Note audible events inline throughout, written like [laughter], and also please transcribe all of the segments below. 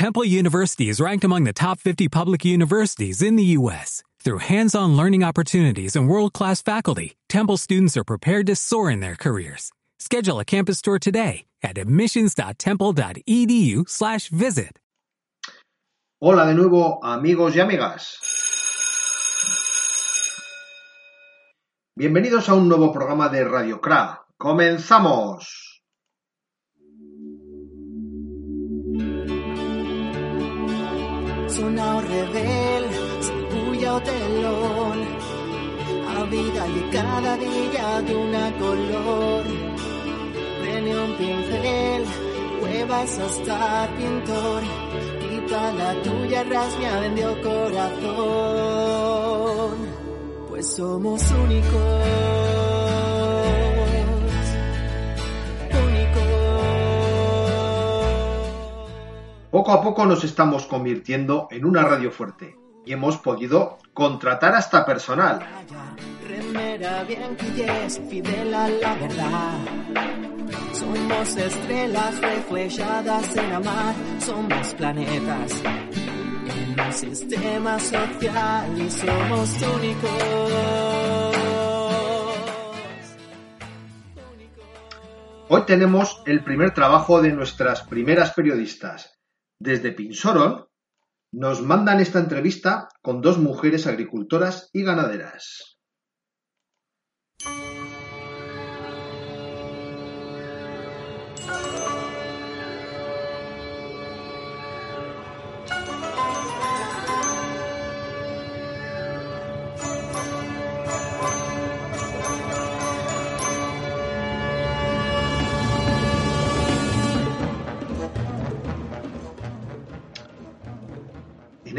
Temple University is ranked among the top 50 public universities in the U.S. Through hands-on learning opportunities and world-class faculty, Temple students are prepared to soar in their careers. Schedule a campus tour today at admissions.temple.edu/visit. Hola de nuevo, amigos y amigas. Bienvenidos a un nuevo programa de Radio CRA. ¡Comenzamos! Sonao rebel, sin bulla o telón, a vida y cada día de una color. Prende un pincel, huevas hasta pintor, quita la tuya, rasmia, vendió corazón, pues somos únicos. Poco a poco nos estamos convirtiendo en una radio fuerte y hemos podido contratar hasta personal. Remera bien quilles, fidel a la verdad. Somos estrellas reflejadas en la mar, somos planetas en un sistema social y somos únicos. Hoy tenemos el primer trabajo de nuestras primeras periodistas. Desde Pinsoron nos mandan esta entrevista con dos mujeres agricultoras y ganaderas.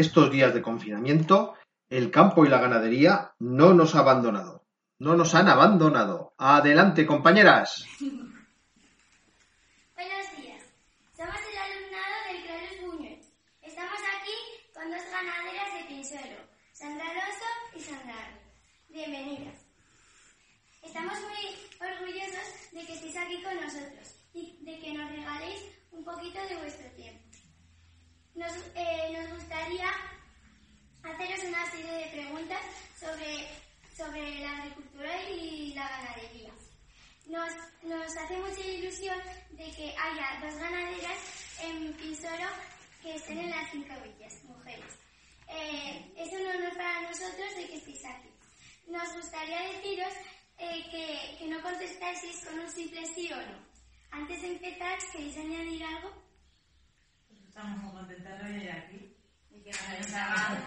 Estos días de confinamiento, el campo y la ganadería no nos ha abandonado. No nos han abandonado. Adelante, compañeras. [laughs] Buenos días. Somos el alumnado del Carlos Buñuel. Estamos aquí con dos ganaderas de Pinsuelo, Sandra Alonso y Sandra. Bienvenidas. Estamos muy orgullosos de que estéis aquí con nosotros y de que nos regaléis un poquito de vuestro tiempo. Nos, eh, nos gustaría haceros una serie de preguntas sobre, sobre la agricultura y la ganadería. Nos, nos hace mucha ilusión de que haya dos ganaderas en Pisoro que estén en las cinco villas, mujeres. Eh, es un honor para nosotros de que estéis aquí. Nos gustaría deciros eh, que, que no contestáis con un simple sí o no. Antes de empezar, ¿queréis añadir algo? Estamos muy contentas de venir aquí. Y que nos hagan,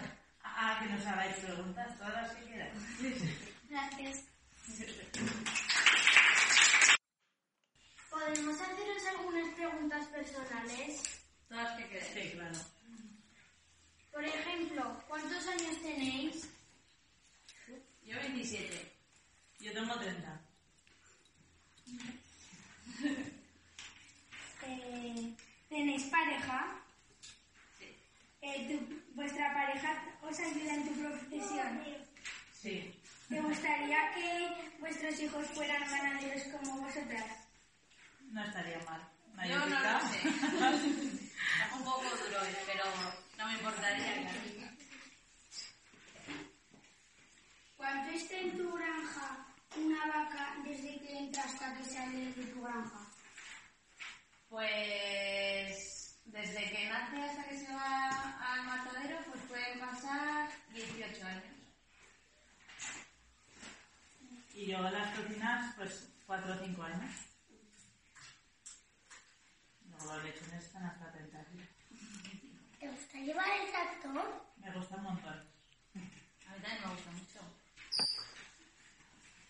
a, a que nos hagáis preguntas, todas las que quieran. Gracias. [laughs] ¿Podemos haceros algunas preguntas personales? Todas las que quieran. Sí, claro. Por ejemplo, ¿cuántos años tenéis? Yo 27. Yo tengo 30. Eh, ¿Tenéis pareja? Sí. Eh, tu- ¿Vuestra pareja os ayuda en tu profesión? Sí. ¿Te gustaría que vuestros hijos fueran ganaderos como vosotras? No estaría mal. Yo no lo sé. [laughs] Un poco duro, pero no me importaría. ¿Cuánto está en tu granja una vaca desde que entra hasta que sale de tu granja? Pues desde que nace hasta que se va al matadero, pues pueden pasar 18 años. En las cocinas, pues 4 o 5 años. Luego los lechones están hasta 30 días. ¿Te gusta llevar el tractor? Me gusta un montón. A mí también me gusta mucho.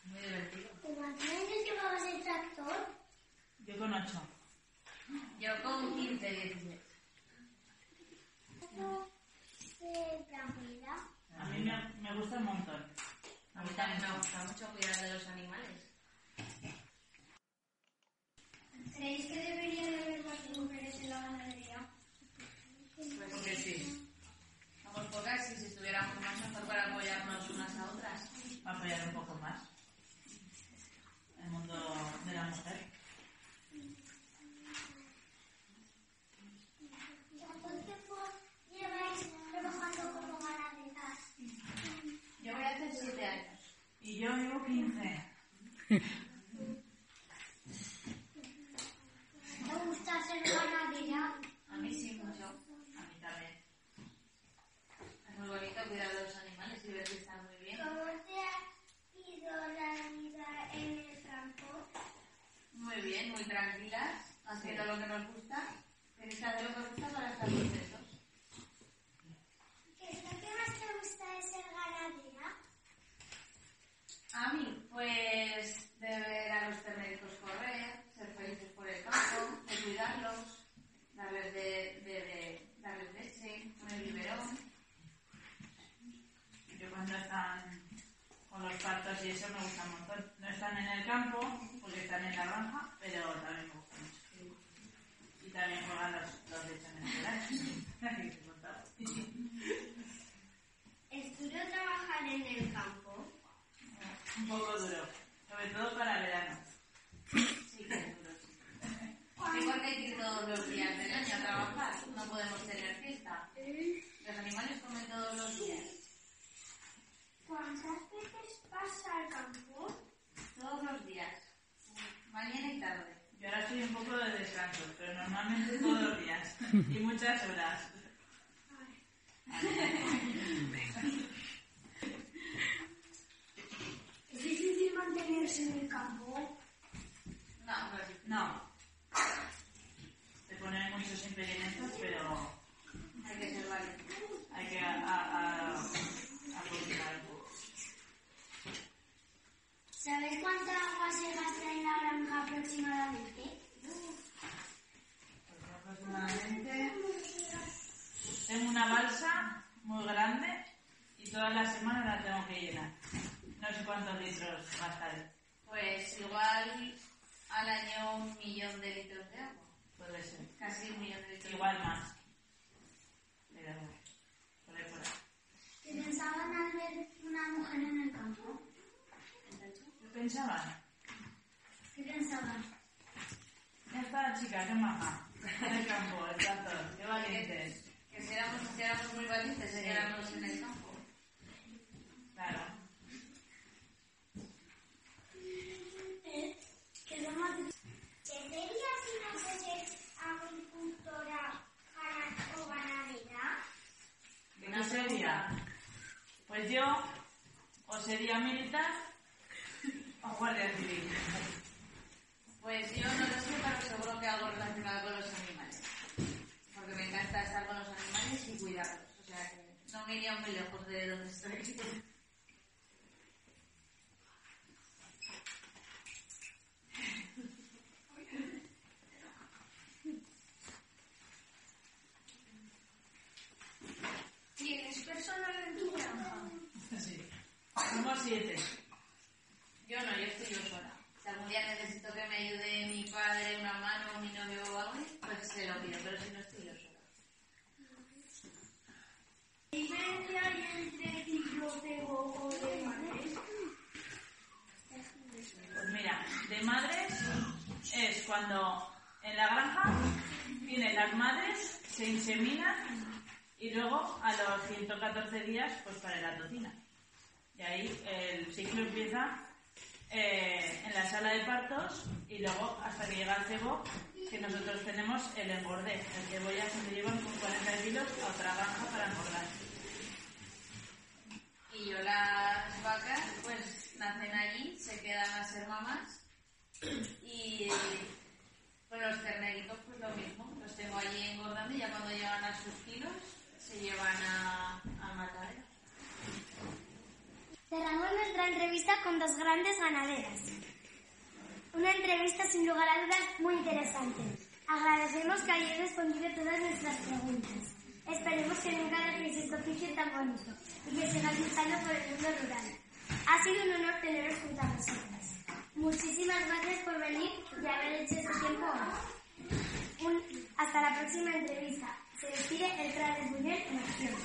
Muy divertido. ¿Cuántos años llevabas el tractor? Yo con 8. Yo con 15, 16. ¿Qué tranquila? A mí me, me gusta un montón. A mí también me gusta mucho cuidar de los animales. haciendo lo que nos gusta, pensando lo que nos gusta para estar contentos. ¿Qué es lo que más te gusta de ser ganadera? A mí, pues de ver a los terneros correr, ser felices por el campo, de cuidarlos, darles, de, de, de darles leche, un biberón. Yo cuando están con los partos y eso me gusta mucho. No están en el campo, porque están en la granja, Un poco duro, sobre todo para verano. Sí, que es duro, sí. Sí, porque hay que ir todos los días del año a trabajar, no podemos tener fiesta. Los animales comen todos los días, ¿Cuántas veces vas al campo? todos los días, mañana y tarde. Yo ahora estoy un poco de descanso, pero normalmente todos los días y muchas horas. ¿Es difícil mantenerse en el campo? No, pues No. Te ponen muchos impedimentos, pero hay que ser valiente. hay que a, a, a, a purificar un poco. ¿Sabes cuánta agua se gasta en la granja aproximadamente? Pues aproximadamente tengo una balsa muy grande y todas las semanas la tengo que llenar. No sé cuántos litros gastaré. Pues igual al año un millón de litros de agua, Puede ser. casi un millón de litros. Igual más. Por ahí por ahí. ¿Qué pensaban al ver una mujer en el campo? ¿Qué pensaban? ¿Qué pensaban? Ya está, chica, qué maja. En el campo, está todo. Qué valientes. Que si éramos, si éramos muy valientes, si éramos en el campo. Claro. ¿Qué es más ¿Qué sería si no fuese agricultora o ganadera? ¿Qué sería? Pues yo o sería militar o guardia civil. Pues yo no que algo relacionado con los animales. Porque me encanta estar con los animales y cuidarlos. O sea que no me iría muy lejos de donde estoy. ¿Tienes personal en tu granja? Sí. Somos siete. Yo no, yo estoy yo sola. Si algún día necesito que me ayude mi padre, una mano, mi novio o algo, pues se lo pido, pero si no estoy yo sola. ¿Qué diferencia hay entre ciclos de o de madres? Pues mira, de madres es cuando en la granja vienen las madres, se inseminan y luego a los 114 días pues para la tocina. Y ahí el ciclo empieza eh, en la sala de partos y luego hasta que llega el cebo, que nosotros tenemos el engorde. El cebo ya se lo llevan con 40 kilos a otra granja para engordar. Y yo las vacas, pues nacen allí, se quedan a ser mamás. Y con los terneritos, pues lo mismo. Los tengo allí engordando y ya cuando llegan a sus kilos, se llevan a, a matadero. Nuestra entrevista con dos grandes ganaderas. Una entrevista sin lugar a dudas muy interesante. Agradecemos que hayáis respondido todas nuestras preguntas. Esperemos que nunca dejéis este oficio tan bonito y que sigáis luchando por el mundo rural. Ha sido un honor teneros junto a nosotras. Muchísimas gracias por venir y haber hecho este tiempo hoy. Un- hasta la próxima entrevista. Se despide el Prades Buñuel en acción.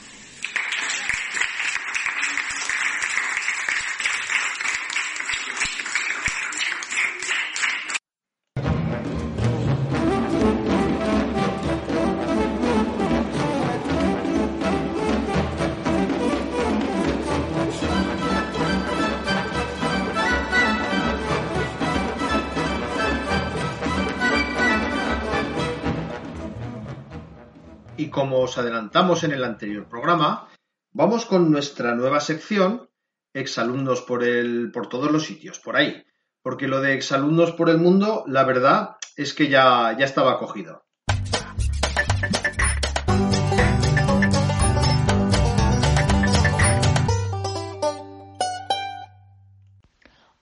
os adelantamos en el anterior programa, vamos con nuestra nueva sección, exalumnos por, el, por todos los sitios, por ahí. Porque lo de exalumnos por el mundo, la verdad es que ya, ya estaba cogido.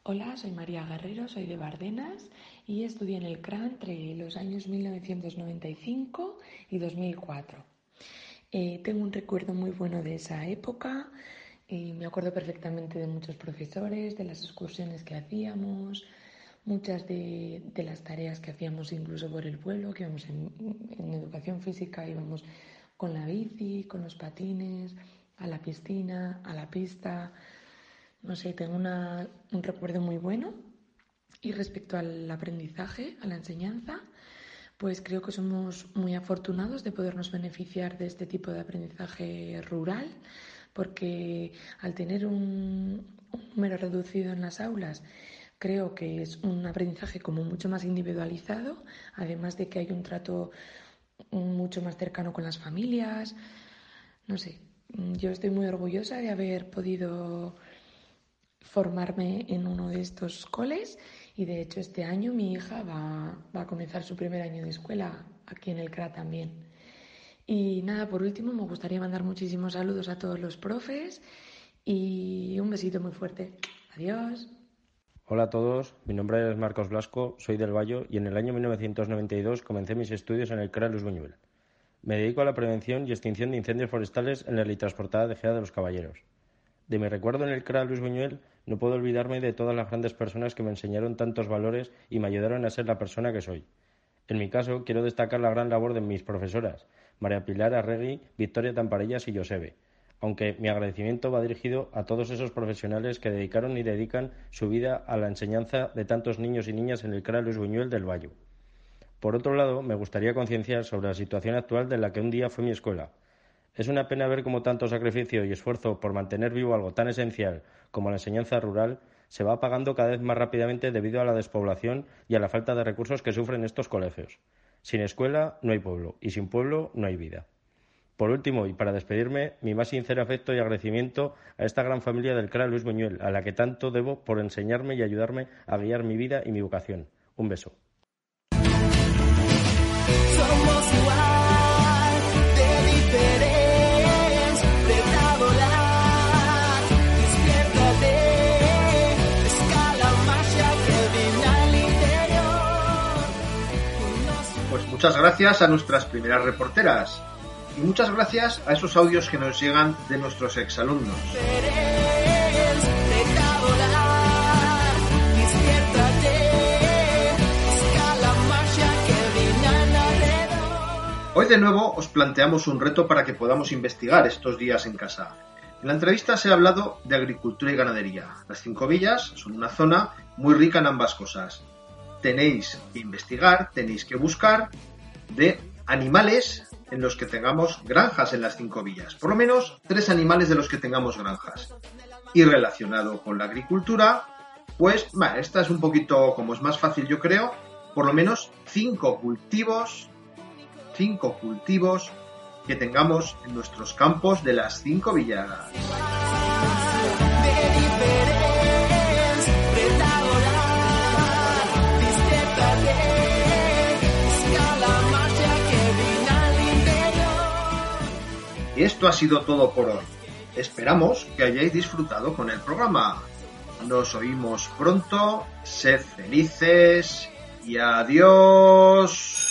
Hola, soy María Guerrero, soy de Bardenas y estudié en el CRA entre los años 1995 y 2004. Eh, tengo un recuerdo muy bueno de esa época y me acuerdo perfectamente de muchos profesores, de las excursiones que hacíamos, muchas de, las tareas que hacíamos incluso por el pueblo, que íbamos en, en educación física, íbamos con la bici, con los patines, a la piscina, a la pista. No sé, tengo un recuerdo muy bueno. Y respecto al aprendizaje, a la enseñanza, pues creo que somos muy afortunados de podernos beneficiar de este tipo de aprendizaje rural, porque al tener un, número reducido en las aulas, creo que es un aprendizaje como mucho más individualizado, además de que hay un trato mucho más cercano con las familias. No sé, yo estoy muy orgullosa de haber podido formarme en uno de estos coles y de hecho este año mi hija va, a comenzar su primer año de escuela aquí en el CRA también. Y nada, por último me gustaría mandar muchísimos saludos a todos los profes y un besito muy fuerte. Adiós. Hola a todos, mi nombre es Marcos Blasco, soy del Valle y en el año 1992 comencé mis estudios en el CRA Luis Buñuel. Me dedico a la prevención y extinción de incendios forestales en la litransportada de Gea de los Caballeros. De mi recuerdo en el CRA Luis Buñuel no puedo olvidarme de todas las grandes personas que me enseñaron tantos valores y me ayudaron a ser la persona que soy. En mi caso, quiero destacar la gran labor de mis profesoras, María Pilar Arregui, Victoria Tamparellas y Josebe, aunque mi agradecimiento va dirigido a todos esos profesionales que dedicaron y dedican su vida a la enseñanza de tantos niños y niñas en el CRA Luis Buñuel del Valle. Por otro lado, me gustaría concienciar sobre la situación actual de la que un día fue mi escuela, es una pena ver cómo tanto sacrificio y esfuerzo por mantener vivo algo tan esencial como la enseñanza rural se va apagando cada vez más rápidamente debido a la despoblación y a la falta de recursos que sufren estos colegios. Sin escuela no hay pueblo y sin pueblo no hay vida. Por último, y para despedirme, mi más sincero afecto y agradecimiento a esta gran familia del CRA Luis Buñuel, a la que tanto debo por enseñarme y ayudarme a guiar mi vida y mi vocación. Un beso. Muchas gracias a nuestras primeras reporteras y muchas gracias a esos audios que nos llegan de nuestros exalumnos. Hoy de nuevo os planteamos un reto para que podamos investigar estos días en casa. En la entrevista se ha hablado de agricultura y ganadería. Las cinco villas son una zona muy rica en ambas cosas, tenéis que investigar, tenéis que buscar de animales en los que tengamos granjas en las cinco villas. Por lo menos tres animales de los que tengamos granjas. Y relacionado con la agricultura, pues esta es un poquito, como es más fácil yo creo, por lo menos cinco cultivos, cinco cultivos que tengamos en nuestros campos de las cinco villas. Y esto ha sido todo por hoy. Esperamos que hayáis disfrutado con el programa. Nos oímos pronto, sed felices y adiós.